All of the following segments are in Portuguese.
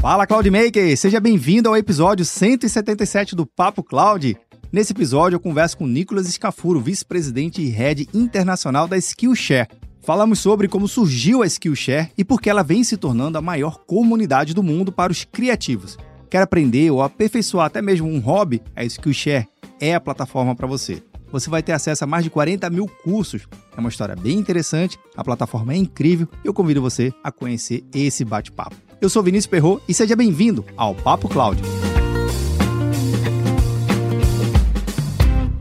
Fala Cloudmaker, seja bem-vindo ao episódio 177 do Papo Cloud. Nesse episódio eu converso com Nicolas Scafuro, vice-presidente e head internacional da Skillshare. Falamos sobre como surgiu a Skillshare e por que ela vem se tornando a maior comunidade do mundo para os criativos. Quer aprender ou aperfeiçoar até mesmo um hobby? A Skillshare é a plataforma para você. Você vai ter acesso a mais de 40 mil cursos. É uma história bem interessante, a plataforma é incrível e eu convido você a conhecer esse bate-papo. Eu sou Vinícius Perro e seja bem-vindo ao Papo Cloud.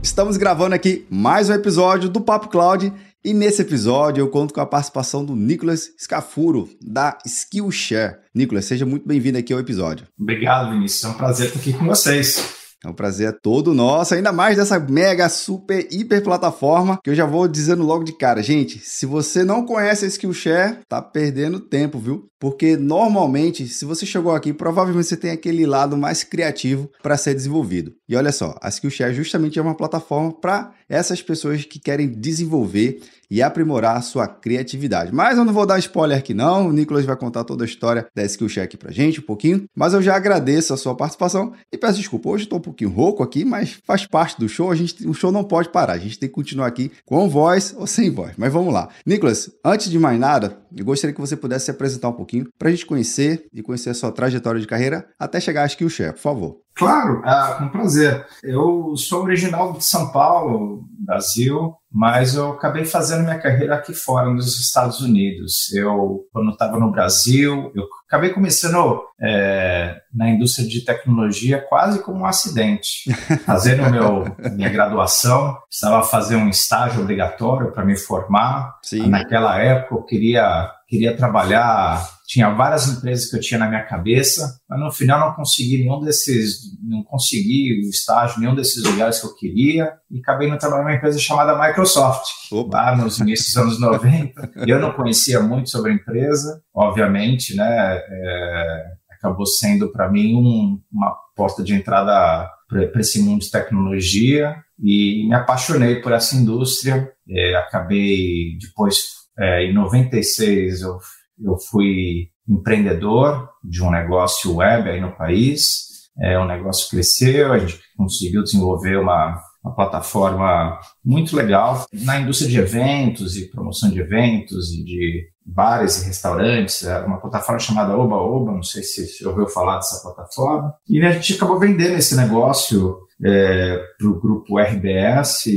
Estamos gravando aqui mais um episódio do Papo Cloud e nesse episódio eu conto com a participação do Nicolas Scafuro, da Skillshare. Nicolas, seja muito bem-vindo aqui ao episódio. Obrigado, Vinícius. É um prazer estar aqui com vocês. É um prazer todo nosso, ainda mais dessa mega, super, hiper plataforma que eu já vou dizendo logo de cara. Gente, se você não conhece a Skillshare, tá perdendo tempo, viu? Porque normalmente, se você chegou aqui, provavelmente você tem aquele lado mais criativo para ser desenvolvido. E olha só, a Skillshare justamente é uma plataforma para essas pessoas que querem desenvolver e aprimorar a sua criatividade. Mas eu não vou dar spoiler aqui não, o Nicolas vai contar toda a história da Skillshare aqui pra gente um pouquinho, mas eu já agradeço a sua participação e peço desculpa, hoje estou um pouquinho rouco aqui, mas faz parte do show, a gente, o show não pode parar, a gente tem que continuar aqui com voz ou sem voz, mas vamos lá. Nicolas, antes de mais nada, eu gostaria que você pudesse se apresentar um pouquinho para a gente conhecer e conhecer a sua trajetória de carreira até chegar à Skillshare, por favor. Claro, é, com prazer. Eu sou original de São Paulo, Brasil, mas eu acabei fazendo minha carreira aqui fora, nos Estados Unidos. Eu, quando estava no Brasil, eu acabei começando é, na indústria de tecnologia quase como um acidente. Fazendo meu, minha graduação, precisava fazer um estágio obrigatório para me formar. Sim. Naquela época eu queria, queria trabalhar tinha várias empresas que eu tinha na minha cabeça, mas no final não consegui nenhum desses, não consegui o estágio, nenhum desses lugares que eu queria, e acabei no trabalhar numa empresa chamada Microsoft, Opa. lá nos inícios dos anos 90. eu não conhecia muito sobre a empresa, obviamente, né? É, acabou sendo para mim um, uma porta de entrada para esse mundo de tecnologia e me apaixonei por essa indústria. É, acabei depois, é, em 96, eu eu fui empreendedor de um negócio web aí no país. É, o negócio cresceu, a gente conseguiu desenvolver uma, uma plataforma muito legal na indústria de eventos e promoção de eventos e de bares e restaurantes, é uma plataforma chamada Oba Oba, não sei se você ouviu falar dessa plataforma. E a gente acabou vendendo esse negócio é, para o grupo RBS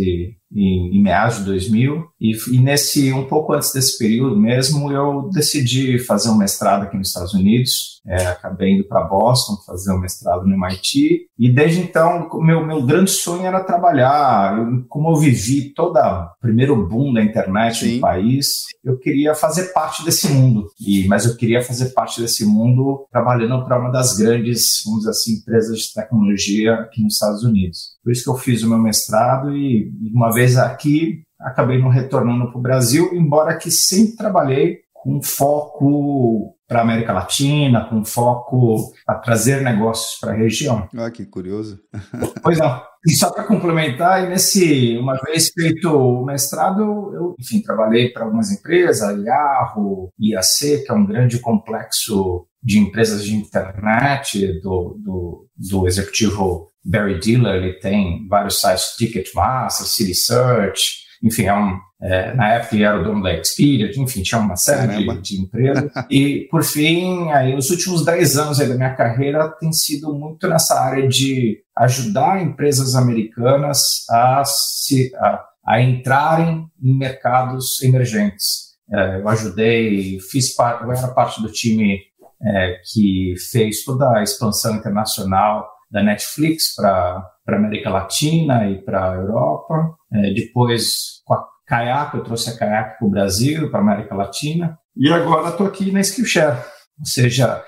em, em meados de 2000. E, e, nesse um pouco antes desse período mesmo, eu decidi fazer um mestrado aqui nos Estados Unidos. É, acabei indo para Boston fazer um mestrado no MIT. E desde então, meu, meu grande sonho era trabalhar. Eu, como eu vivi todo o primeiro boom da internet Sim. no país, eu queria fazer parte desse mundo. E, mas eu queria fazer parte desse mundo trabalhando para uma das grandes, vamos dizer assim, empresas de tecnologia aqui nos Estados Unidos. Por isso que eu fiz o meu mestrado e, uma vez aqui, acabei não retornando para o Brasil, embora que sempre trabalhei com foco para a América Latina, com foco para trazer negócios para a região. Ah, que curioso. pois não. E só para complementar, nesse, uma vez feito o mestrado, eu, enfim, trabalhei para algumas empresas, a Yahoo, IAC, que é um grande complexo de empresas de internet do, do, do executivo Barry Diller, ele tem vários sites, Ticketmaster, City Search, enfim, é um, é, na época ele era o dono da Expedia, enfim, tinha uma série de, de, empresas. e, por fim, aí, os últimos 10 anos da minha carreira tem sido muito nessa área de ajudar empresas americanas a, se, a, a entrarem em mercados emergentes. É, eu ajudei, fiz parte, eu era parte do time é, que fez toda a expansão internacional da Netflix para a América Latina e para a Europa. É, depois, com a Kayak, eu trouxe a Kayak para o Brasil, para a América Latina. E agora estou aqui na Skillshare. Ou seja,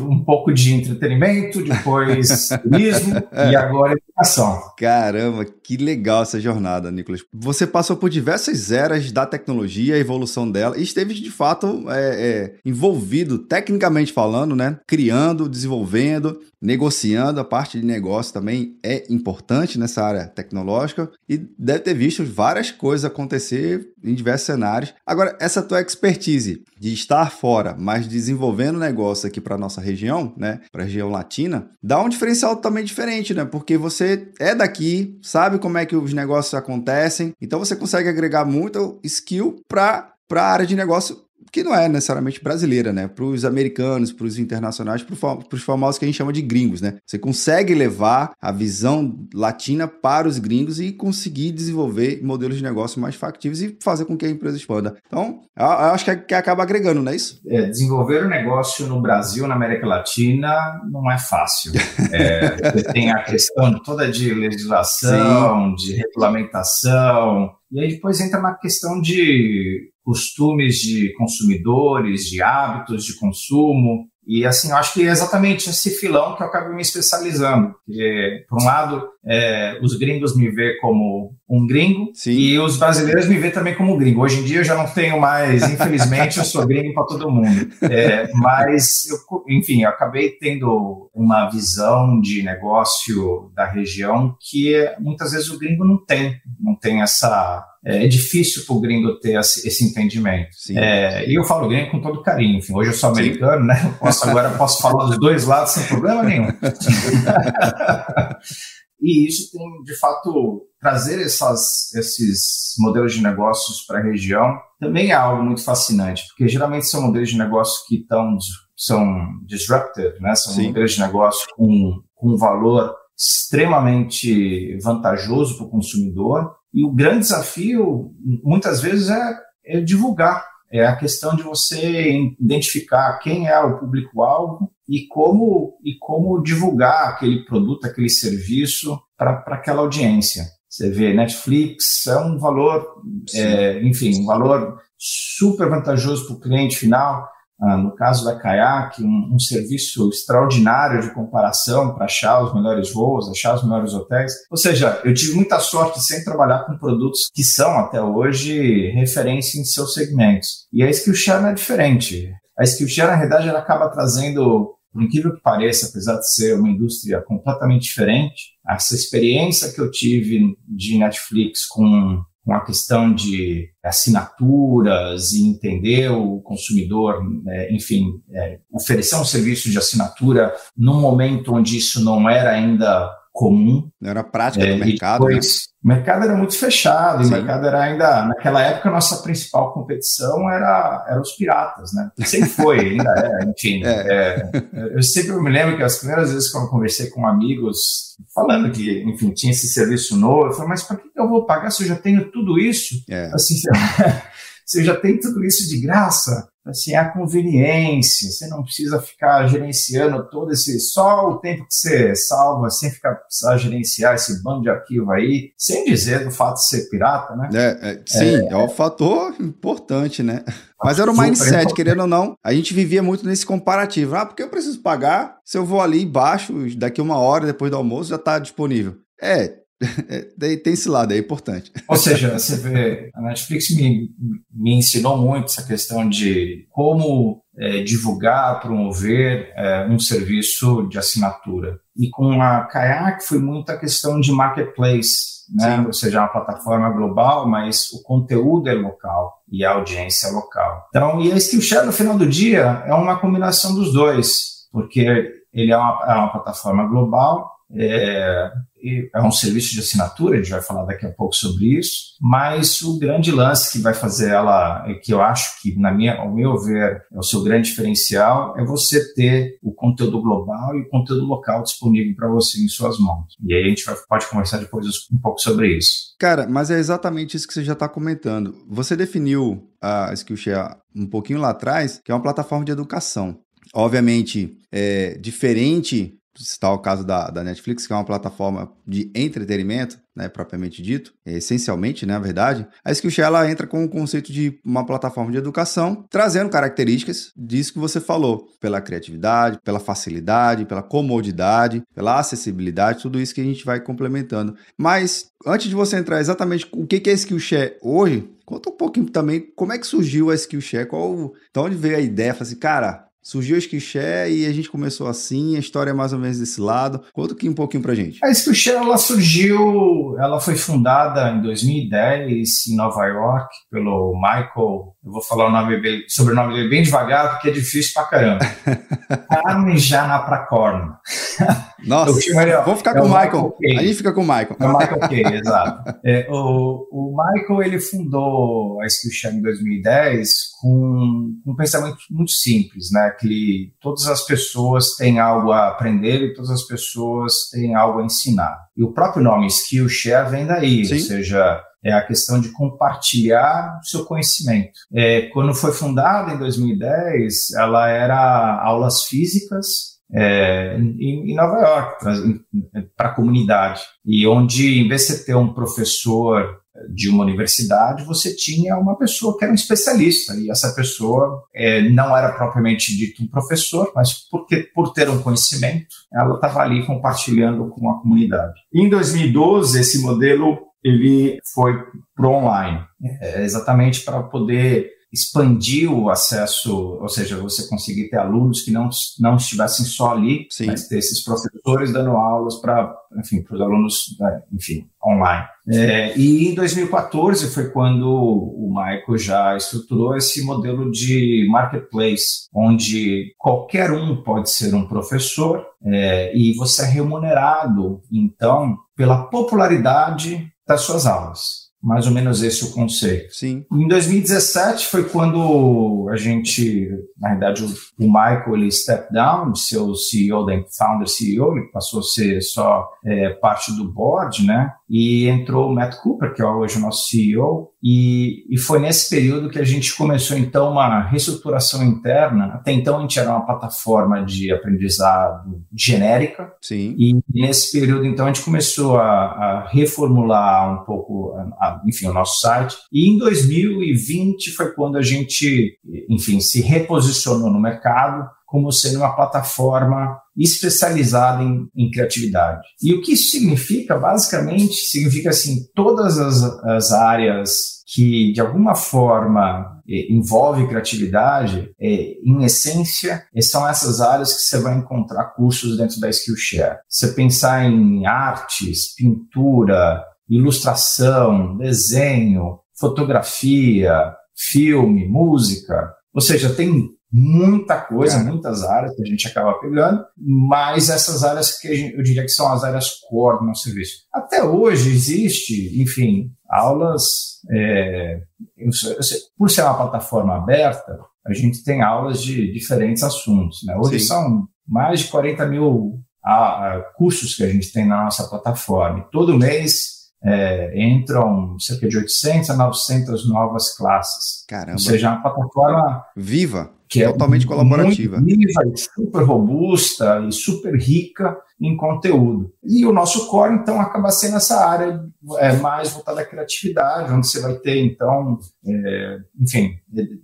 um pouco de entretenimento, depois turismo e agora educação. Caramba, que legal essa jornada, Nicolas. Você passou por diversas eras da tecnologia, a evolução dela, e esteve de fato é, é, envolvido, tecnicamente falando, né? Criando, desenvolvendo, negociando. A parte de negócio também é importante nessa área tecnológica e deve ter visto várias coisas acontecer em diversos cenários. Agora, essa tua expertise de estar fora, mas desenvolvendo negócio aqui para nossa região, né, para a região latina, dá um diferencial também diferente, né? Porque você é daqui, sabe como é que os negócios acontecem, então você consegue agregar muito skill para para a área de negócio que não é necessariamente brasileira, né? Para os americanos, para os internacionais, para os famosos que a gente chama de gringos, né? Você consegue levar a visão latina para os gringos e conseguir desenvolver modelos de negócio mais factíveis e fazer com que a empresa expanda. Então, eu acho que, que acaba agregando, não é isso? É, desenvolver o um negócio no Brasil, na América Latina, não é fácil. É, tem a questão toda de legislação, Sim. de regulamentação, e aí depois entra na questão de costumes de consumidores, de hábitos de consumo. E assim, eu acho que é exatamente esse filão que eu acabo me especializando. Porque, por um lado, é, os gringos me vê como um gringo Sim. e os brasileiros me vê também como gringo. Hoje em dia eu já não tenho mais, infelizmente, eu sou gringo para todo mundo. É, mas, eu, enfim, eu acabei tendo uma visão de negócio da região que muitas vezes o gringo não tem, não tem essa é, é difícil para o gringo ter esse entendimento. É, e eu falo gringo com todo carinho. Enfim, hoje eu sou americano, Sim. né? Posso, agora posso falar dos dois lados sem problema nenhum. e isso tem, de fato, trazer essas, esses modelos de negócios para a região também é algo muito fascinante, porque geralmente são modelos de negócio que estão, são disruptive, né? são Sim. modelos de negócio com, com um valor extremamente vantajoso para o consumidor e o grande desafio, muitas vezes, é, é divulgar. É a questão de você identificar quem é o público-alvo e como, e como divulgar aquele produto, aquele serviço para aquela audiência. Você vê, Netflix é um valor, é, enfim, um valor super vantajoso para o cliente final. Ah, no caso da Kayak, um, um, serviço extraordinário de comparação para achar os melhores voos, achar os melhores hotéis. Ou seja, eu tive muita sorte sem trabalhar com produtos que são até hoje referência em seus segmentos. E a Skillshare é diferente. A Skillshare, na realidade, ela acaba trazendo, por incrível que pareça, apesar de ser uma indústria completamente diferente, essa experiência que eu tive de Netflix com com a questão de assinaturas e entender o consumidor, é, enfim, é, oferecer um serviço de assinatura num momento onde isso não era ainda comum. Não era prática é, do mercado. Depois, né? O mercado era muito fechado, Sim. o mercado era ainda. Naquela época, a nossa principal competição era, era os piratas, né? Sempre foi, ainda é, enfim. É. É, eu sempre me lembro que as primeiras vezes que eu conversei com amigos, falando que, enfim, tinha esse serviço novo, eu falei, mas para que eu vou pagar se eu já tenho tudo isso? É. Assim, se eu já tenho tudo isso de graça, assim, a conveniência, você não precisa ficar gerenciando todo esse, só o tempo que você salva, sem ficar precisar gerenciar esse bando de arquivo aí, sem dizer do fato de ser pirata, né? É, é, sim, é, é um fator importante, né? Mas era o mindset, querendo ou não, a gente vivia muito nesse comparativo. Ah, porque eu preciso pagar? Se eu vou ali embaixo, daqui uma hora depois do almoço já está disponível. É, Daí tem esse lado, é importante. Ou seja, você vê, a Netflix me, me ensinou muito essa questão de como é, divulgar, promover é, um serviço de assinatura. E com a Kayak foi muita questão de marketplace, né? ou seja, é uma plataforma global, mas o conteúdo é local e a audiência é local. Então, e a Skillshare, no final do dia, é uma combinação dos dois, porque ele é uma, é uma plataforma global, é, é um serviço de assinatura, a gente vai falar daqui a pouco sobre isso, mas o grande lance que vai fazer ela, que eu acho que, na minha, ao meu ver, é o seu grande diferencial, é você ter o conteúdo global e o conteúdo local disponível para você em suas mãos. E aí a gente vai, pode conversar depois um pouco sobre isso. Cara, mas é exatamente isso que você já está comentando. Você definiu a Skillshare um pouquinho lá atrás, que é uma plataforma de educação. Obviamente, é diferente citar o caso da, da Netflix, que é uma plataforma de entretenimento, né, propriamente dito, é, essencialmente, né, verdade, a Skillshare entra com o conceito de uma plataforma de educação, trazendo características disso que você falou, pela criatividade, pela facilidade, pela comodidade, pela acessibilidade, tudo isso que a gente vai complementando. Mas antes de você entrar exatamente o que é Skillshare hoje, conta um pouquinho também como é que surgiu a Skillshare, qual, de onde veio a ideia, assim, cara, surgiu a Skillshare e a gente começou assim, a história é mais ou menos desse lado. Conta aqui um pouquinho pra gente. A Skillshare, ela surgiu, ela foi fundada em 2010 em Nova York pelo Michael, eu vou falar o nome dele, sobrenome dele bem devagar, porque é difícil pra caramba. Parmigiana Prakorn. Nossa, vamos ficar é com o Michael. Michael a gente fica com o Michael. É o Michael Kay, exato. É, o, o Michael, ele fundou a Skillshare em 2010 com um pensamento muito simples, né? Que todas as pessoas têm algo a aprender e todas as pessoas têm algo a ensinar. E o próprio nome Skillshare vem daí, Sim. ou seja, é a questão de compartilhar o seu conhecimento. É, quando foi fundada em 2010, ela era aulas físicas é, em, em, Nova York, para a comunidade. E onde, em vez de você ter um professor de uma universidade, você tinha uma pessoa que era um especialista, e essa pessoa é, não era propriamente dito um professor, mas porque, por ter um conhecimento, ela estava ali compartilhando com a comunidade. Em 2012, esse modelo ele foi para online, é, exatamente para poder expandir o acesso, ou seja, você conseguir ter alunos que não, não estivessem só ali, Sim. mas ter esses professores dando aulas para, enfim, para os alunos, né, enfim, online. É, e em 2014 foi quando o Michael já estruturou esse modelo de marketplace, onde qualquer um pode ser um professor é, e você é remunerado, então, pela popularidade das suas aulas. Mais ou menos esse é o conceito. Sim. Em 2017 foi quando a gente, na verdade, o, Michael ele step down o CEO, da founder CEO, ele passou a ser só é, parte do board, né? E entrou o Matt Cooper, que é hoje o nosso CEO, e, e foi nesse período que a gente começou então uma reestruturação interna. Até então a gente era uma plataforma de aprendizado genérica. Sim. E nesse período então a gente começou a, a reformular um pouco, a, a, enfim, o nosso site. E em 2020 foi quando a gente, enfim, se reposicionou no mercado como sendo uma plataforma especializada em, em, criatividade. E o que isso significa? Basicamente, significa assim, todas as, as áreas que de alguma forma eh, envolve criatividade, eh, em essência, eh, são essas áreas que você vai encontrar cursos dentro da Skillshare. Você pensar em artes, pintura, ilustração, desenho, fotografia, filme, música, ou seja, tem muita coisa, é. muitas áreas que a gente acaba pegando, mas essas áreas que eu diria que são as áreas core do nosso serviço. Até hoje existe, enfim, aulas, é, sei, por ser uma plataforma aberta, a gente tem aulas de diferentes assuntos. Né? Hoje Sim. são mais de 40 mil a, a, cursos que a gente tem na nossa plataforma. E todo mês é, entram cerca de 800 a 900 novas classes. Caramba. Ou seja, é uma plataforma viva que é totalmente colaborativa. Viva, super robusta e super rica em conteúdo. E o nosso core, então, acaba sendo essa área é, mais voltada à criatividade, onde você vai ter, então, é, enfim,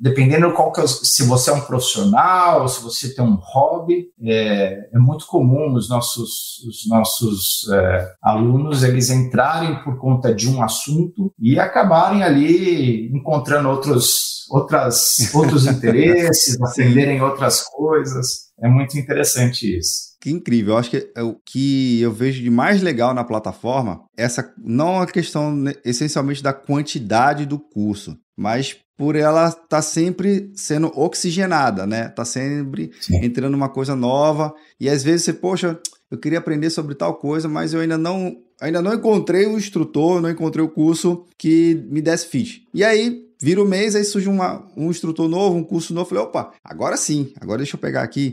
dependendo qual que é, se você é um profissional, se você tem um hobby, é, é muito comum os nossos, os nossos é, alunos eles entrarem por conta de um assunto e acabarem ali encontrando outros, outras, outros interesses, aprenderem outras coisas. É muito interessante isso. Que incrível. Eu acho que é o que eu vejo de mais legal na plataforma, essa não a questão essencialmente da quantidade do curso, mas por ela estar tá sempre sendo oxigenada, né? Tá sempre Sim. entrando uma coisa nova e às vezes você, poxa, eu queria aprender sobre tal coisa, mas eu ainda não ainda não encontrei o instrutor, não encontrei o curso que me desse fit. E aí vira o mês, aí surge uma, um instrutor novo, um curso novo, falei, opa, agora sim, agora deixa eu pegar aqui.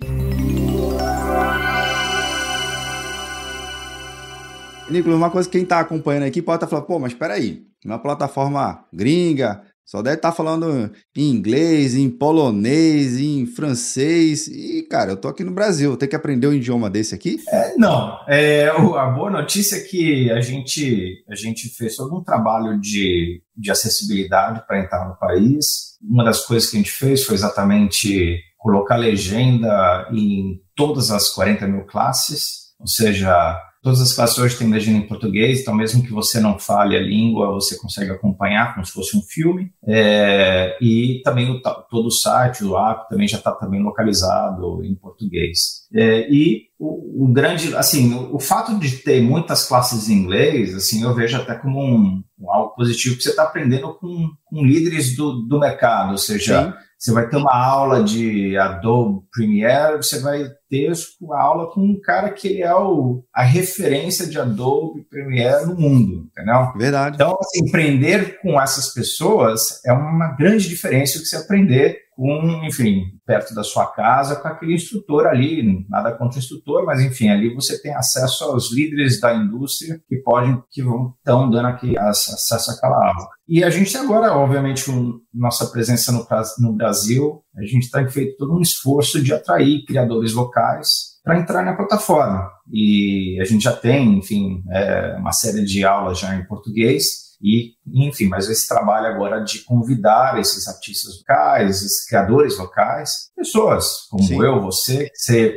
Nicolas, uma coisa que quem está acompanhando aqui pode estar tá falando, pô, mas espera aí, uma plataforma gringa, só deve estar tá falando em inglês, em polonês, em francês. E, cara, eu tô aqui no Brasil, tem que aprender um idioma desse aqui? É, não. É, a boa notícia é que a gente, a gente fez todo um trabalho de, de acessibilidade para entrar no país. Uma das coisas que a gente fez foi exatamente colocar legenda em todas as 40 mil classes, ou seja, Todas as classes hoje têm legenda em português, então mesmo que você não fale a língua, você consegue acompanhar como se fosse um filme. É, e também o, todo o site, o app também já está também localizado em português. É, e o, o, grande, assim, o, o, fato de ter muitas classes em inglês, assim, eu vejo até como um, um algo positivo, que você está aprendendo com, com líderes do, do mercado, ou seja, Sim você vai ter uma aula de Adobe Premiere, você vai ter uma aula com um cara que ele é o, a referência de Adobe Premiere no mundo, entendeu? Verdade. Então, assim, aprender com essas pessoas é uma grande diferença que você aprender com, enfim, perto da sua casa, com aquele instrutor ali, nada contra o instrutor, mas enfim, ali você tem acesso aos líderes da indústria que podem, que vão estão dando aqui acesso àquela aula. E a gente agora, obviamente, com nossa presença no, no Brasil, a gente tem feito todo um esforço de atrair criadores locais para entrar na plataforma. E a gente já tem, enfim, é, uma série de aulas já em português, e, enfim, mas esse trabalho agora de convidar esses artistas locais, esses criadores locais, pessoas como Sim. eu, você,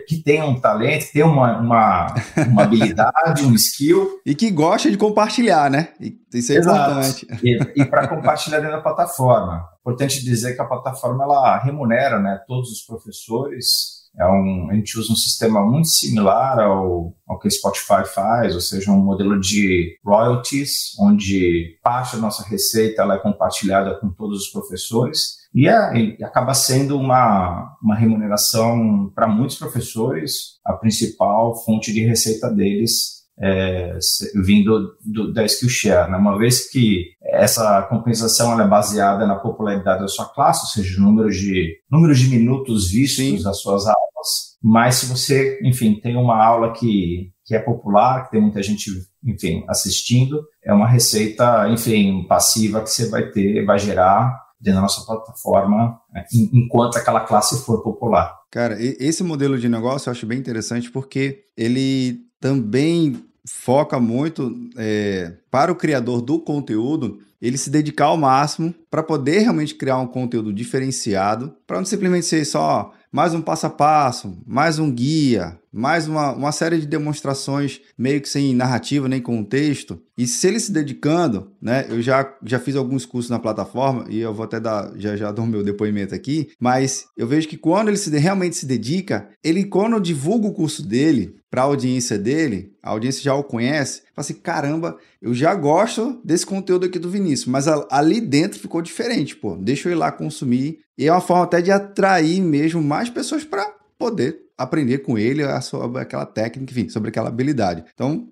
que tem um talento, tem uma, uma, uma habilidade, um skill. E que gosta de compartilhar, né? Isso é Exato. importante. E, e para compartilhar dentro da plataforma. Importante dizer que a plataforma ela remunera né, todos os professores é um, a gente usa um sistema muito similar ao, ao que o Spotify faz, ou seja, um modelo de royalties, onde parte da nossa receita ela é compartilhada com todos os professores e, é, e acaba sendo uma, uma remuneração para muitos professores a principal fonte de receita deles é, vindo do, da Skillshare. Né? Uma vez que essa compensação é baseada na popularidade da sua classe, ou seja, número de, número de minutos vistos Sim. das suas aulas, mas se você, enfim, tem uma aula que, que é popular, que tem muita gente, enfim, assistindo, é uma receita, enfim, passiva que você vai ter, vai gerar dentro da nossa plataforma, né, enquanto aquela classe for popular. Cara, esse modelo de negócio eu acho bem interessante porque ele também foca muito é, para o criador do conteúdo ele se dedicar ao máximo para poder realmente criar um conteúdo diferenciado, para não simplesmente ser só mais um passo a passo, mais um guia, mais uma, uma série de demonstrações meio que sem narrativa nem contexto. E se ele se dedicando, né? Eu já, já fiz alguns cursos na plataforma e eu vou até dar, já já o meu depoimento aqui, mas eu vejo que quando ele se, realmente se dedica, ele quando divulga o curso dele para a audiência dele, a audiência já o conhece, fala assim, caramba, eu já gosto desse conteúdo aqui do Vinícius, mas ali dentro ficou diferente, pô, deixa eu ir lá consumir e é uma forma até de atrair mesmo mais pessoas para poder aprender com ele sobre aquela técnica, enfim, sobre aquela habilidade. Então,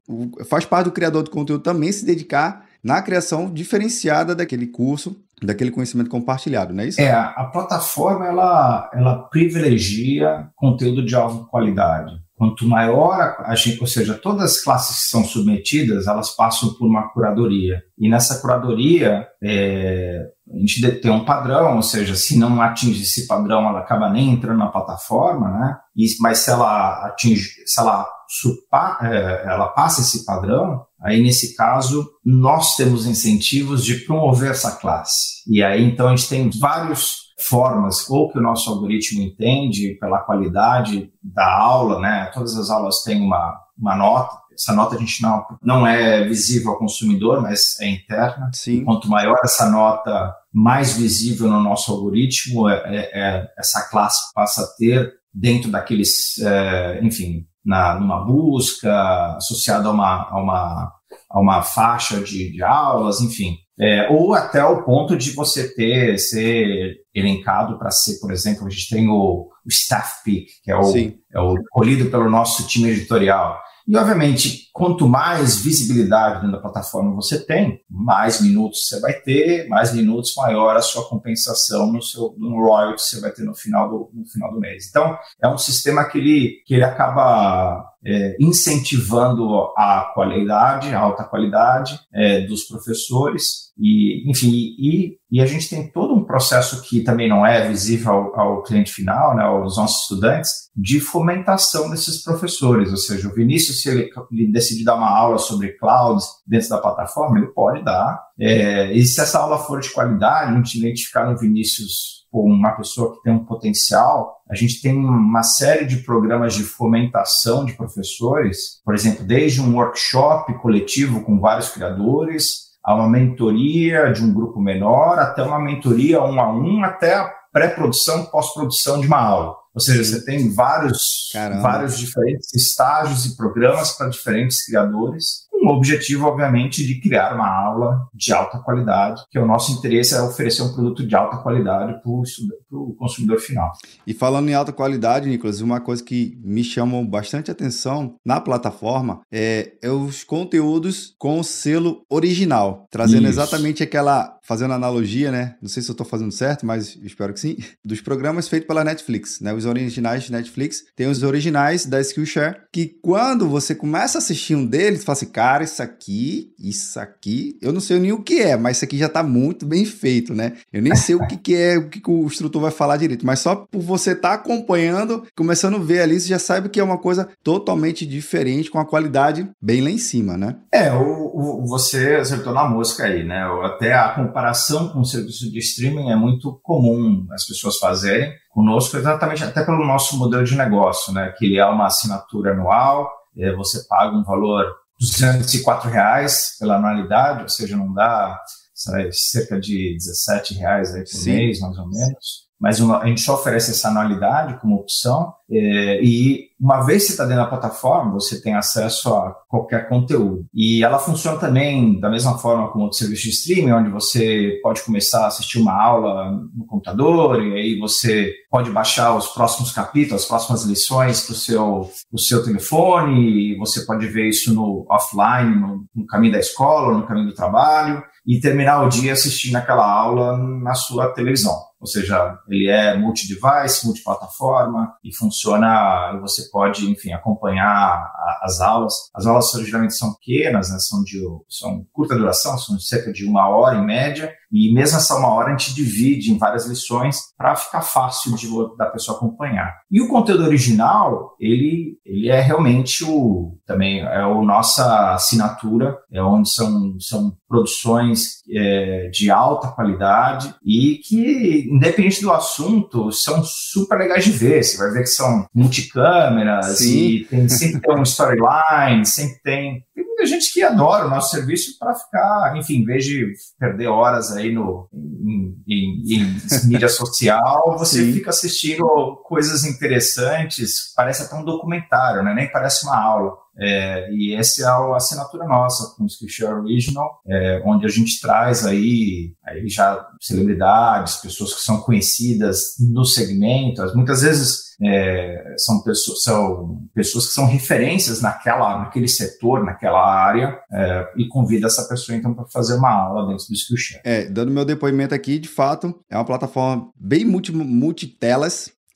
faz parte do criador de conteúdo também se dedicar na criação diferenciada daquele curso, daquele conhecimento compartilhado, não é isso? É, a plataforma ela, ela privilegia conteúdo de alta qualidade. Quanto maior a ou seja, todas as classes que são submetidas, elas passam por uma curadoria. E nessa curadoria, é, a gente tem um padrão, ou seja, se não atinge esse padrão, ela acaba nem entrando na plataforma, né? E, mas se ela atinge, se ela, supa, é, ela passa esse padrão, aí nesse caso nós temos incentivos de promover essa classe. E aí então a gente tem vários formas, ou que o nosso algoritmo entende pela qualidade da aula, né? Todas as aulas têm uma, uma nota, essa nota a gente não, não é visível ao consumidor, mas é interna. Sim. Quanto maior essa nota, mais visível no nosso algoritmo, é, é, é essa classe passa a ter dentro daqueles, é, enfim, na, numa busca associada a uma, a uma, a uma faixa de, de aulas, enfim. É, ou até o ponto de você ter, ser elencado para ser, por exemplo, a gente tem o, o staff pick, que é o, é o colhido pelo nosso time editorial. E, obviamente, quanto mais visibilidade dentro da plataforma você tem, mais minutos você vai ter, mais minutos maior a sua compensação no seu no royalty você vai ter no final do, no final do mês. Então, é um sistema que ele, que ele acaba é, incentivando a qualidade, a alta qualidade é, dos professores E, enfim, e, e a gente tem todo um processo que também não é visível ao, ao cliente final, né, aos nossos estudantes, de fomentação desses professores. Ou seja, o Vinícius, se ele, ele decidir dar uma aula sobre clouds dentro da plataforma, ele pode dar. É, e se essa aula for de qualidade, a gente identificar no Vinícius uma pessoa que tem um potencial, a gente tem uma série de programas de fomentação de professores, por exemplo, desde um workshop coletivo com vários criadores, a uma mentoria de um grupo menor, até uma mentoria um a um, até a pré-produção, pós-produção de uma aula. Ou seja, você tem vários, vários diferentes estágios e programas para diferentes criadores o objetivo, obviamente, de criar uma aula de alta qualidade, que o nosso interesse é oferecer um produto de alta qualidade para o consumidor final. E falando em alta qualidade, Nicolas, uma coisa que me chamou bastante atenção na plataforma é, é os conteúdos com o selo original, trazendo Isso. exatamente aquela, fazendo analogia, né? Não sei se eu estou fazendo certo, mas espero que sim, dos programas feitos pela Netflix, né? Os originais de Netflix, tem os originais da Skillshare, que quando você começa a assistir um deles, fala assim, cara, isso aqui, isso aqui, eu não sei nem o que é, mas isso aqui já tá muito bem feito, né? Eu nem sei o que, que é, o que, que o instrutor vai falar direito, mas só por você estar tá acompanhando, começando a ver ali, você já sabe que é uma coisa totalmente diferente, com a qualidade bem lá em cima, né? É, o, o você acertou na música aí, né? Até a comparação com o serviço de streaming é muito comum as pessoas fazerem conosco, exatamente até pelo nosso modelo de negócio, né? Que ele é uma assinatura anual, é, você paga um valor 204 reais pela anualidade, ou seja, não dá sabe, cerca de 17 reais aí por Sim. mês, mais ou menos mas uma, a gente só oferece essa anualidade como opção é, e uma vez que você está dentro da plataforma, você tem acesso a qualquer conteúdo. E ela funciona também da mesma forma como o serviço de streaming, onde você pode começar a assistir uma aula no computador e aí você pode baixar os próximos capítulos, as próximas lições para o seu, seu telefone, e você pode ver isso no offline, no, no caminho da escola, no caminho do trabalho, e terminar o dia assistindo aquela aula na sua televisão ou seja, ele é multi-device, multiplataforma e funciona, você pode, enfim, acompanhar as aulas. As aulas geralmente são pequenas, né, são de são curta duração, são de cerca de uma hora em média, e mesmo essa uma hora a gente divide em várias lições para ficar fácil de, da pessoa acompanhar. E o conteúdo original, ele, ele é realmente o também é a nossa assinatura, é onde são, são produções é, de alta qualidade e que, independente do assunto, são super legais de ver. Você vai ver que são multicâmeras Sim. e tem, sempre tem um storyline, sempre tem muita gente que adora o nosso serviço para ficar, enfim, em vez de perder horas aí no, em, em, em mídia social, você Sim. fica assistindo coisas interessantes, parece até um documentário, né? nem parece uma aula. É, e essa é a assinatura nossa com o Skillshare Original, é, onde a gente traz aí, aí já celebridades, pessoas que são conhecidas no segmento, muitas vezes é, são, pessoas, são pessoas que são referências naquela, naquele setor, naquela área, é, e convida essa pessoa então para fazer uma aula dentro do Skillshare. É, dando meu depoimento aqui, de fato, é uma plataforma bem multi,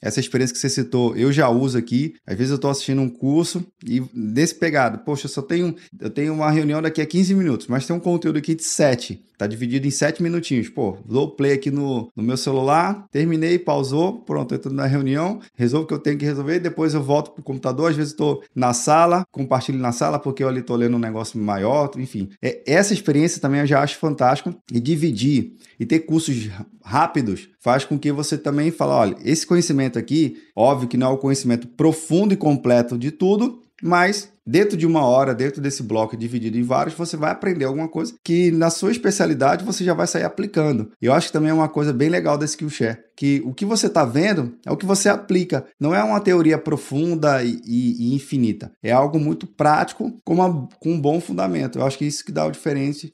essa experiência que você citou, eu já uso aqui. Às vezes eu estou assistindo um curso e desse pegado, poxa, eu só tenho, eu tenho uma reunião daqui a 15 minutos, mas tem um conteúdo aqui de 7. Tá dividido em 7 minutinhos. Pô, dou play aqui no, no meu celular, terminei, pausou, pronto, eu tô na reunião, resolvo o que eu tenho que resolver, depois eu volto pro computador, às vezes estou na sala, compartilho na sala porque eu ali tô lendo um negócio maior, enfim. É, essa experiência também eu já acho fantástico e dividir e ter cursos rápidos faz com que você também fale, olha, esse conhecimento aqui, óbvio que não é o conhecimento profundo e completo de tudo, mas dentro de uma hora, dentro desse bloco dividido em vários, você vai aprender alguma coisa que na sua especialidade você já vai sair aplicando. Eu acho que também é uma coisa bem legal da Skillshare, que o que você está vendo é o que você aplica. Não é uma teoria profunda e, e, e infinita. É algo muito prático com, uma, com um bom fundamento. Eu acho que isso que dá a diferença,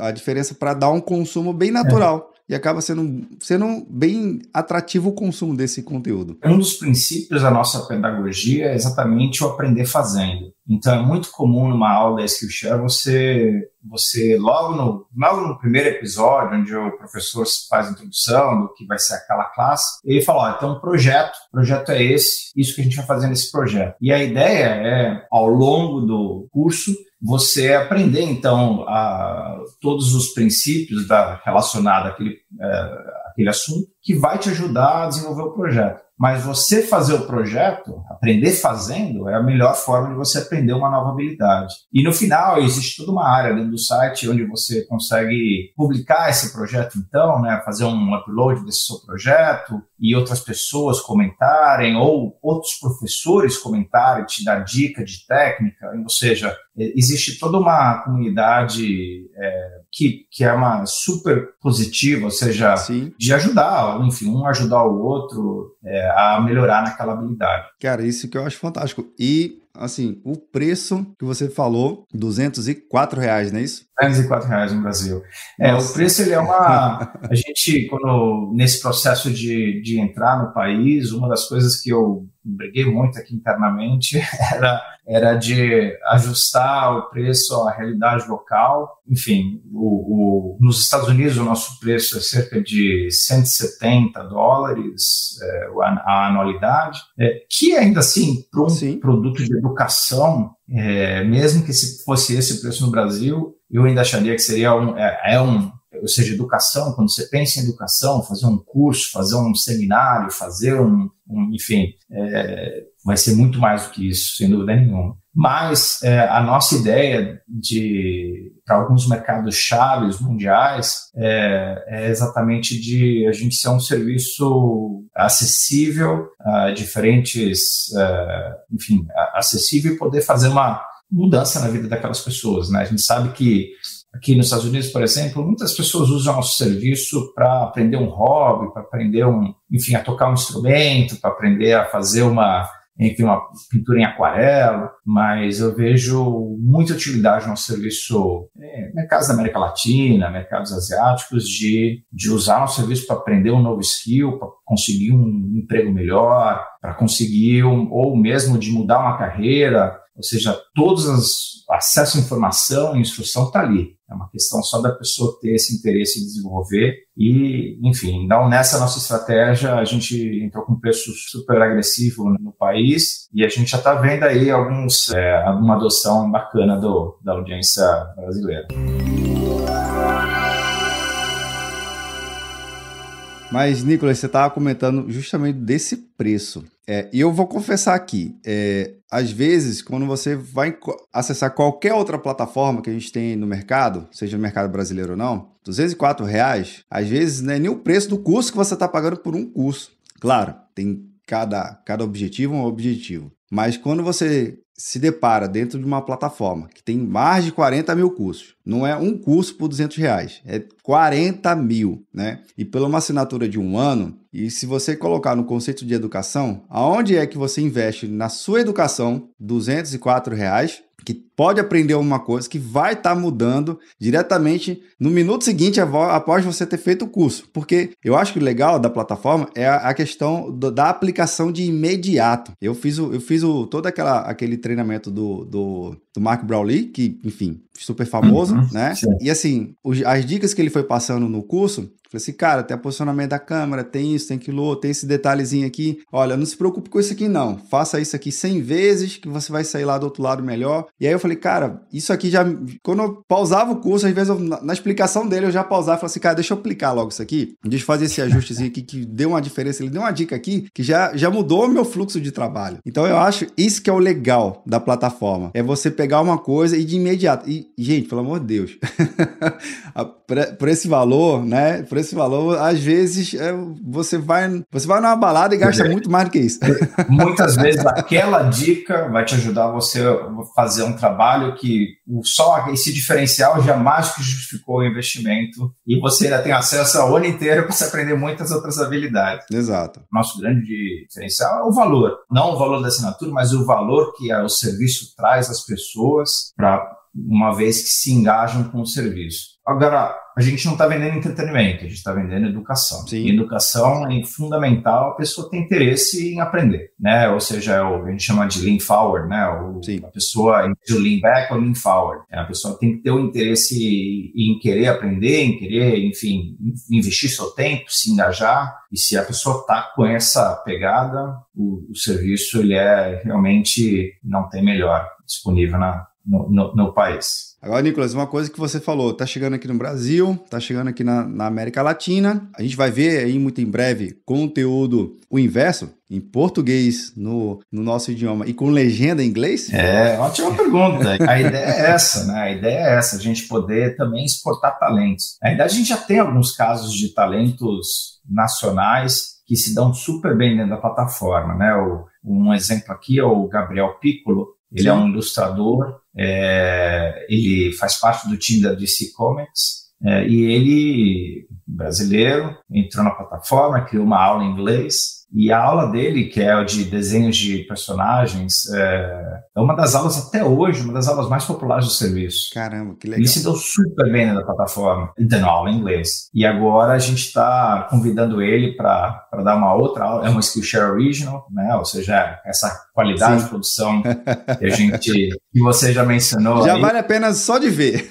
a diferença para dar um consumo bem natural. É e acaba sendo, sendo bem atrativo o consumo desse conteúdo. Um dos princípios da nossa pedagogia é exatamente o aprender fazendo. Então é muito comum numa aula Skillshare você, você logo, no, logo no primeiro episódio, onde o professor faz a introdução do que vai ser aquela classe, ele fala, ó, então um projeto, o projeto é esse, isso que a gente vai fazer nesse projeto. E a ideia é, ao longo do curso, você aprender então a, todos os princípios da, relacionados àquele, é, àquele assunto que vai te ajudar a desenvolver o projeto. Mas você fazer o projeto, aprender fazendo, é a melhor forma de você aprender uma nova habilidade. E no final, existe toda uma área dentro do site onde você consegue publicar esse projeto, então, né, fazer um upload desse seu projeto e outras pessoas comentarem, ou outros professores comentarem, te dar dica de técnica, ou seja, existe toda uma comunidade é, que, que é uma super positiva, ou seja, Sim. de ajudar, enfim, um ajudar o outro é, a melhorar naquela habilidade. Cara, isso que eu acho fantástico. E assim, o preço que você falou, 204 reais, não é isso? 204 reais no Brasil. É, o preço ele é uma. A gente, quando nesse processo de, de entrar no país, uma das coisas que eu briguei muito aqui internamente era, era de ajustar o preço à realidade local. Enfim, o, o, nos Estados Unidos o nosso preço é cerca de 170 dólares é, a, anualidade, é, que ainda assim, para um Sim. produto de educação, é, mesmo que se fosse esse preço no Brasil, eu ainda acharia que seria um, é, é um ou seja, educação, quando você pensa em educação, fazer um curso, fazer um seminário, fazer um, um enfim, é, vai ser muito mais do que isso, sem dúvida nenhuma. Mas é, a nossa ideia de para alguns mercados chaves mundiais é, é, exatamente de a gente ser um serviço acessível a diferentes, uh, enfim, acessível e poder fazer uma mudança na vida daquelas pessoas, né? A gente sabe que Aqui nos Estados Unidos, por exemplo, muitas pessoas usam nosso serviço para aprender um hobby, para aprender um, enfim, a tocar um instrumento, para aprender a fazer uma, enfim, uma pintura em aquarela, mas eu vejo muita utilidade no serviço é, mercados da América Latina, mercados asiáticos, de, de usar nosso serviço para aprender um novo skill, para conseguir um emprego melhor, para conseguir, um, ou mesmo de mudar uma carreira, ou seja, todos os acesso à informação e instrução está ali. É uma questão só da pessoa ter esse interesse em desenvolver e, enfim, então nessa nossa estratégia a gente entrou com um preço super agressivo no país e a gente já está vendo aí alguns, é, uma adoção bacana do, da audiência brasileira. Mas, Nicolas, você estava comentando justamente desse preço. É, e eu vou confessar aqui, é, às vezes, quando você vai acessar qualquer outra plataforma que a gente tem no mercado, seja no mercado brasileiro ou não, 204 reais, às vezes não é nem o preço do curso que você está pagando por um curso. Claro, tem cada, cada objetivo um objetivo. Mas quando você se depara dentro de uma plataforma que tem mais de 40 mil cursos, não é um curso por 200 reais, é 40 mil, né? E pela uma assinatura de um ano, e se você colocar no conceito de educação, aonde é que você investe na sua educação 204 reais que pode aprender alguma coisa que vai estar tá mudando diretamente no minuto seguinte após você ter feito o curso. Porque eu acho que o legal da plataforma é a questão do, da aplicação de imediato. Eu fiz, o, eu fiz o, todo aquela, aquele treinamento do, do, do Mark Brownlee, que, enfim, super famoso, uhum, né? Sim. E assim, as dicas que ele foi passando no curso, Falei assim, cara, tem posicionamento da câmera, tem isso, tem aquilo tem esse detalhezinho aqui. Olha, não se preocupe com isso aqui não. Faça isso aqui 100 vezes que você vai sair lá do outro lado melhor. E aí eu falei, cara, isso aqui já... Quando eu pausava o curso, às vezes eu, na, na, explicação dele eu já pausava e falava assim, cara, deixa eu aplicar logo isso aqui. Deixa eu fazer esse ajustezinho aqui que deu uma diferença. Ele deu uma dica aqui que já, já mudou o meu fluxo de trabalho. Então eu acho isso que é o legal da plataforma. É você pegar uma coisa e de imediato. E, gente, pelo amor de Deus. por esse valor, né? Por esse valor, às vezes é, você vai você vai numa balada e gasta é. muito mais do que isso. Muitas vezes aquela dica vai te ajudar você a fazer um trabalho que só esse diferencial jamais justificou o investimento e você ainda tem acesso ao ano inteiro para você aprender muitas outras habilidades. Exato. Nosso grande diferencial é o valor, não o valor da assinatura, mas o valor que o serviço traz às pessoas para uma vez que se engajam com o serviço. Agora, a gente não está vendendo entretenimento, a gente está vendendo educação. Sim. E educação é fundamental, a pessoa tem interesse em aprender, né? Ou seja, é o, a gente chama de lean forward, né? O, a pessoa, de lean back ou lean forward. A pessoa tem que ter o interesse em querer aprender, em querer, enfim, investir seu tempo, se engajar. E se a pessoa está com essa pegada, o, o serviço ele é realmente não tem melhor disponível na, no, no, no país. Agora, Nicolas, uma coisa que você falou, tá chegando aqui no Brasil, tá chegando aqui na, na, América Latina. A gente vai ver aí muito em breve conteúdo o inverso, em português no, no nosso idioma e com legenda em inglês? É, ótima pergunta. A ideia é essa, né? A ideia é essa, a gente poder também exportar talentos. Ainda a gente já tem alguns casos de talentos nacionais que se dão super bem dentro da plataforma, né? O, um exemplo aqui é o Gabriel Piccolo, ele Sim. é um ilustrador, é, ele faz parte do time da DC Comics é, e ele, brasileiro, entrou na plataforma, criou uma aula em inglês e a aula dele, que é de desenhos de personagens, é, é, uma das aulas até hoje, uma das aulas mais populares do serviço. Caramba, que legal. Ele se deu super bem na plataforma, dando aula em inglês. E agora a gente está convidando ele para dar uma outra aula, é uma Skillshare Original, né? ou seja, essa qualidade Sim. de produção que a gente, que você já mencionou. Já aí. vale a pena só de ver.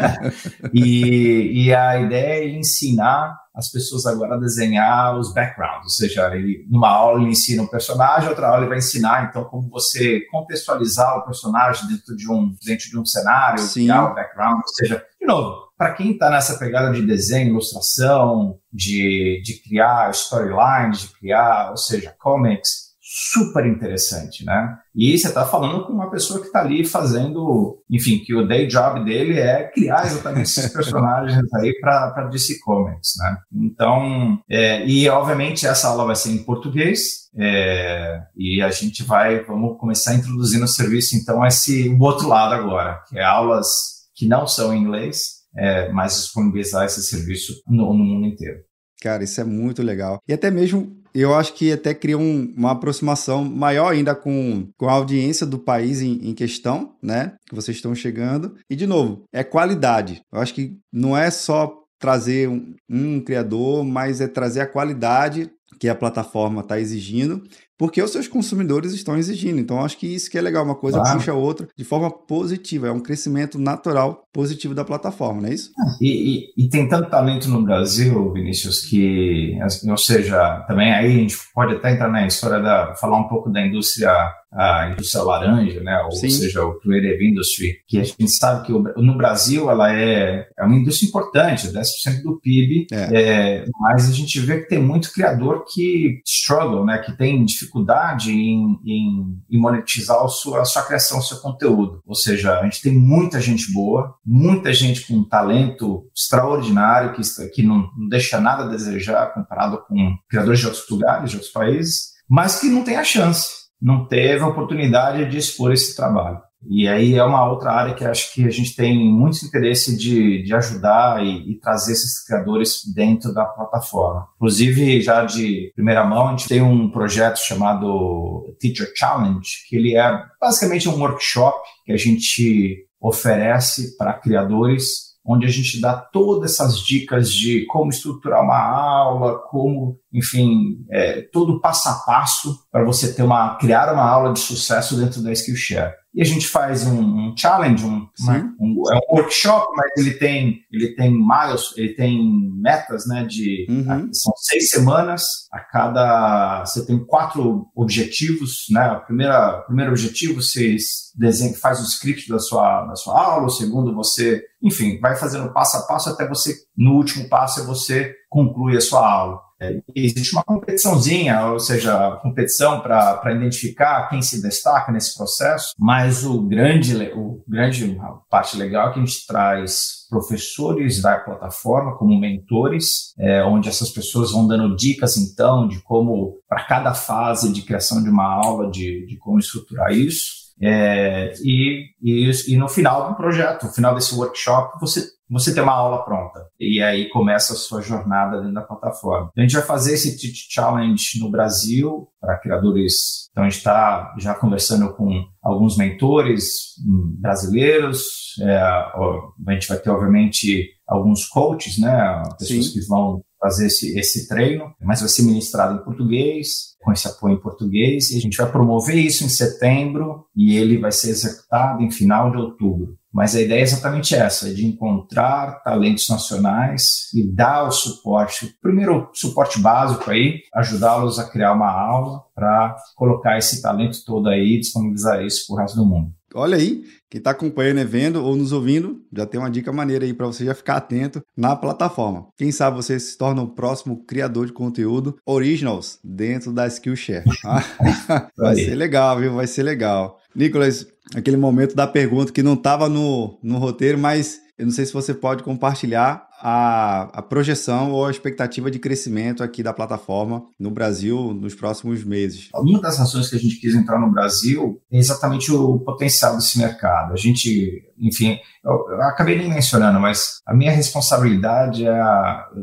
e, e a ideia é ensinar as pessoas agora a desenhar os backgrounds, ou seja, ele, numa aula ele ensina um personagem, outra aula ele vai ensinar então como você contextualizar o personagem dentro de um dentro de um cenário, Sim. criar o background, ou seja, de novo, para quem está nessa pegada de desenho, ilustração, de, de criar storylines, de criar, ou seja, comics, super interessante, né? E você está falando com uma pessoa que está ali fazendo, enfim, que o day job dele é criar exatamente esses personagens aí para DC Comics, né? Então, é, e obviamente essa aula vai ser em português é, e a gente vai, vamos começar a introduzir no serviço então esse o outro lado agora, que é aulas que não são em inglês, é, mas disponibilizar esse serviço no, no mundo inteiro. Cara, isso é muito legal. E até mesmo eu acho que até cria um, uma aproximação maior ainda com, com a audiência do país em, em, questão, né? Que vocês estão chegando. E, de novo, é qualidade. Eu acho que não é só trazer um, um criador, mas é trazer a qualidade que a plataforma está exigindo porque os seus consumidores estão exigindo. Então, acho que isso que é legal, uma coisa claro. puxa a outra de forma positiva, é um crescimento natural positivo da plataforma, não é isso? E, e, e tem tanto talento no Brasil, Vinícius, que, ou seja, também aí a gente pode até entrar na história da, falar um pouco da indústria a indústria laranja, né? ou Sim. seja, o creative industry, que a gente sabe que no Brasil ela é, é uma indústria importante, 10% do PIB, é. É, mas a gente vê que tem muito criador que struggle, né? que tem dificuldade em, em, em monetizar a sua, a sua criação, o seu conteúdo. Ou seja, a gente tem muita gente boa, muita gente com talento extraordinário, que, que não, não deixa nada a desejar comparado com criadores de outros lugares, de outros países, mas que não tem a chance, não teve oportunidade de expor esse trabalho. E aí é uma outra área que acho que a gente tem muito interesse de, de ajudar e, e, trazer esses criadores dentro da plataforma. Inclusive, já de primeira mão, a gente tem um projeto chamado Teacher Challenge, que ele é basicamente um workshop que a gente oferece para criadores onde a gente dá todas essas dicas de como estruturar uma aula, como, enfim, é, todo passo a passo para você ter uma criar uma aula de sucesso dentro da Skillshare e a gente faz um, um challenge, um, um, é um workshop, mas ele tem ele tem miles, ele tem metas, né? De uhum. são seis semanas a cada você tem quatro objetivos, né? O primeiro, primeiro objetivo você desenha, faz o script da sua da sua aula, o segundo você, enfim, vai fazendo passo a passo até você no último passo é você conclui a sua aula. É, existe uma competiçãozinha, ou seja, competição para identificar quem se destaca nesse processo, mas o grande, o grande parte legal é que a gente traz professores da plataforma como mentores, é, onde essas pessoas vão dando dicas então de como, para cada fase de criação de uma aula, de, de como estruturar isso. É, e, e, e, no final do projeto, no final desse workshop, você você tem uma aula pronta. E aí começa a sua jornada dentro da plataforma. A gente vai fazer esse Teach Challenge no Brasil para criadores. Então a gente está já conversando com alguns mentores hum, brasileiros. É, a gente vai ter, obviamente, alguns coaches, né? Pessoas Sim. que vão fazer esse, esse treino, mas vai ser ministrado em português, com esse apoio em português, e a gente vai promover isso em setembro e ele vai ser executado em final de outubro. Mas a ideia é exatamente essa, de encontrar talentos nacionais e dar o suporte, primeiro suporte básico aí, ajudá-los a criar uma aula para colocar esse talento todo aí e disponibilizar isso para o resto do mundo. olha aí, quem está acompanhando, vendo ou nos ouvindo, já tem uma dica maneira aí para você já ficar atento na plataforma. Quem sabe você se torna o próximo criador de conteúdo originals dentro da Skillshare. Vai ser legal, viu? Vai ser legal. Nicolas, aquele momento da pergunta que não estava no, no roteiro, mas eu não sei se você pode compartilhar a, a, projeção ou a expectativa de crescimento aqui da plataforma no Brasil nos próximos meses. Uma das razões que a gente quis entrar no Brasil é exatamente o potencial desse mercado. A gente, enfim, eu, eu acabei nem mencionando, mas a minha responsabilidade é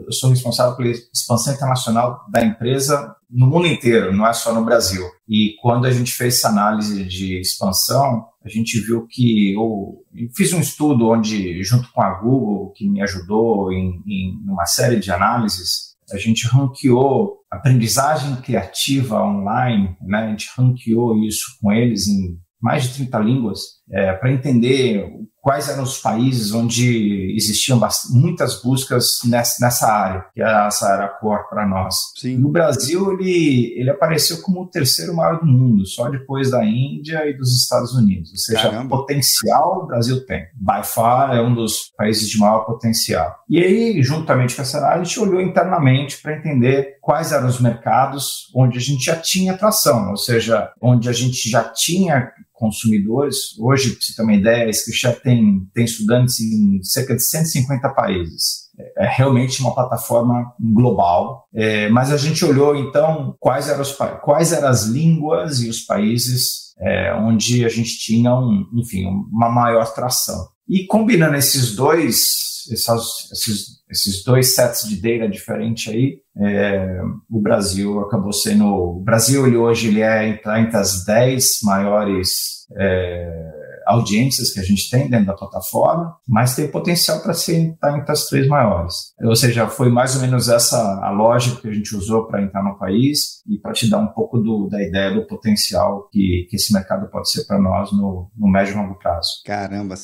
eu sou responsável pela expansão internacional da empresa no mundo inteiro, não é só no Brasil. E quando a gente fez essa análise de expansão, a gente viu que eu, fiz um estudo onde, junto com a Google, que me ajudou em, em uma série de análises, a gente ranqueou aprendizagem criativa online, né? a gente ranqueou isso com eles em mais de 30 línguas, é, para entender quais eram os países onde existiam muitas buscas nessa, área, que é essa era core para nós. Sim. No Brasil, ele, ele apareceu como o terceiro maior do mundo, só depois da Índia e dos Estados Unidos. Ou seja, Caramba. potencial o Brasil tem. By far é um dos países de maior potencial. E aí, juntamente com essa área, a gente olhou internamente para entender quais eram os mercados onde a gente já tinha atração, ou seja, onde a gente já tinha consumidores. Hoje, para você ter uma ideia, a tem, tem estudantes em cerca de 150 países. É, é realmente uma plataforma global, é, mas a gente olhou então quais eram, os, quais eram as línguas e os países é, onde a gente tinha, um, enfim, uma maior tração. E combinando esses dois, esses, esses, esses dois sets de data diferentes aí, é, o Brasil acabou sendo. O Brasil ele hoje ele é entre as 10 maiores é, audiências que a gente tem dentro da plataforma, mas tem potencial para ser estar tá entre as três maiores. Ou seja, foi mais ou menos essa a lógica que a gente usou para entrar no país e para te dar um pouco do, da ideia do potencial que, que esse mercado pode ser para nós no, no médio e longo prazo. Caramba,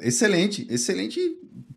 excelente, excelente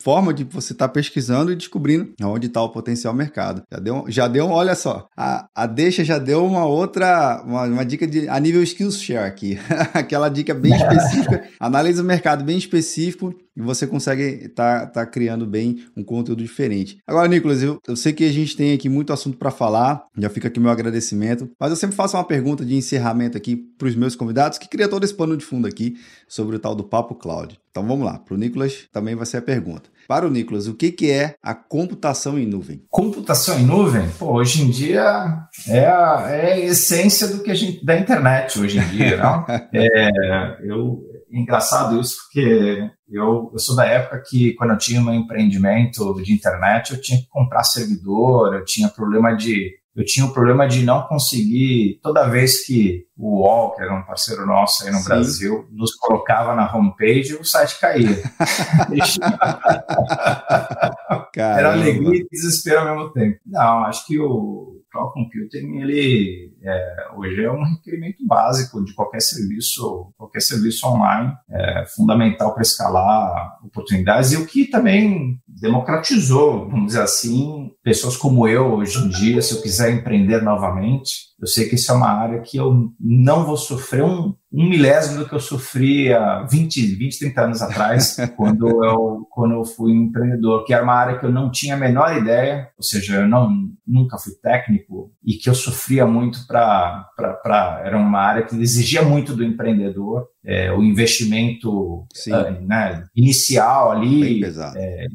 forma de você estar tá pesquisando e descobrindo onde está o potencial mercado. Já deu, já deu, olha só, a, a deixa já deu uma outra, uma, uma dica de a nível Skillshare aqui, aquela dica bem específica, analisa o mercado bem específico e você consegue estar tá, tá criando bem um conteúdo diferente. Agora, Nicolas, eu, eu sei que a gente tem aqui muito assunto para falar, já fica aqui meu agradecimento, mas eu sempre faço uma pergunta de encerramento aqui para os meus convidados, que cria todo esse pano de fundo aqui sobre o tal do Papo Cloud. Então vamos lá, para o Nicolas também vai ser a pergunta. Para o Nicolas, o que, que é a computação em nuvem? Computação em nuvem? Pô, hoje em dia é a, é a essência do que a gente da internet hoje em dia, não? é, eu, engraçado isso porque eu, eu sou da época que, quando eu tinha um empreendimento de internet, eu tinha que comprar servidor, eu tinha problema de. Eu tinha o problema de não conseguir, toda vez que o UOL, que era um parceiro nosso aí no Sim. Brasil, nos colocava na homepage, o site caía. era alegria e desespero ao mesmo tempo. Não, acho que o cloud computing, ele é, hoje é um requerimento básico de qualquer serviço, qualquer serviço online, é fundamental para escalar oportunidades. E o que também democratizou, vamos dizer assim, pessoas como eu hoje em dia, se eu quiser empreender novamente, eu sei que isso é uma área que eu não vou sofrer um, um milésimo do que eu sofri há 20, 20 30 anos atrás, quando, eu, quando eu fui empreendedor, que era uma área que eu não tinha a menor ideia, ou seja, eu não, nunca fui técnico e que eu sofria muito para. Era uma área que exigia muito do empreendedor, é, o investimento uh, né, inicial ali. É,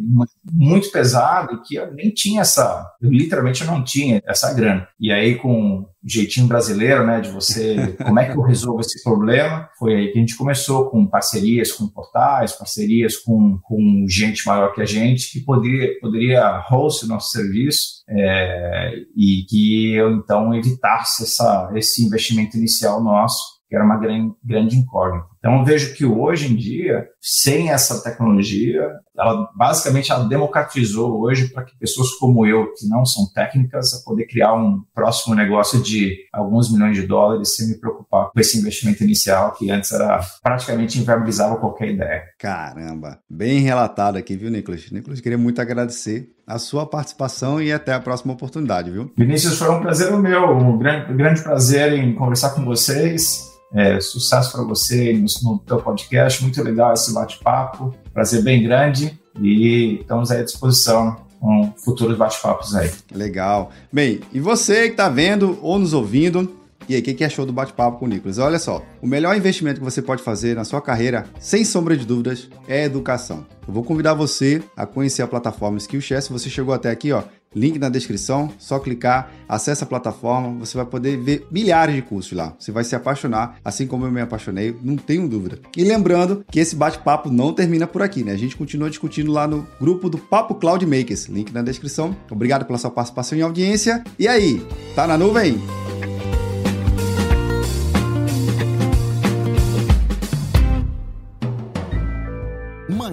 muito pesado, que eu nem tinha essa. Eu literalmente eu não tinha essa grana. E aí, com jeitinho brasileiro, né, de você, como é que eu resolvo esse problema? Foi aí que a gente começou com parcerias com portais, parcerias com, com gente maior que a gente, que poderia, poderia host o nosso serviço é, e que eu então evitasse essa, esse investimento inicial nosso que era uma grande, grande incógnita. Então, eu vejo que hoje em dia, sem essa tecnologia, ela basicamente ela democratizou hoje para que pessoas como eu, que não são técnicas, a poder criar um próximo negócio de alguns milhões de dólares sem me preocupar com esse investimento inicial, que antes era praticamente inviabilizava qualquer ideia. Caramba, bem relatado aqui, viu, Nicolas? Nicolas, queria muito agradecer a sua participação e até a próxima oportunidade, viu? Vinícius, foi um prazer o meu, um grande, um grande prazer em conversar com vocês É, sucesso para você no, no teu podcast. Muito legal esse bate-papo. Prazer bem grande e estamos à disposição com futuros bate-papos aí. Legal. Bem, e você que está vendo ou nos ouvindo, e aí, o que, que achou do bate-papo com o Nicolas? Olha só, o melhor investimento que você pode fazer na sua carreira, sem sombra de dúvidas, é educação. Eu vou convidar você a conhecer a plataforma Skillshare. Se você chegou até aqui, ó, link na descrição, só clicar, acessa a plataforma, você vai poder ver milhares de cursos lá. Você vai se apaixonar, assim como eu me apaixonei, não tenho dúvida. E lembrando que esse bate-papo não termina por aqui, né? A gente continua discutindo lá no grupo do Papo Cloud Makers, link na descrição. Obrigado pela sua participação e audiência. E aí, tá na nuvem?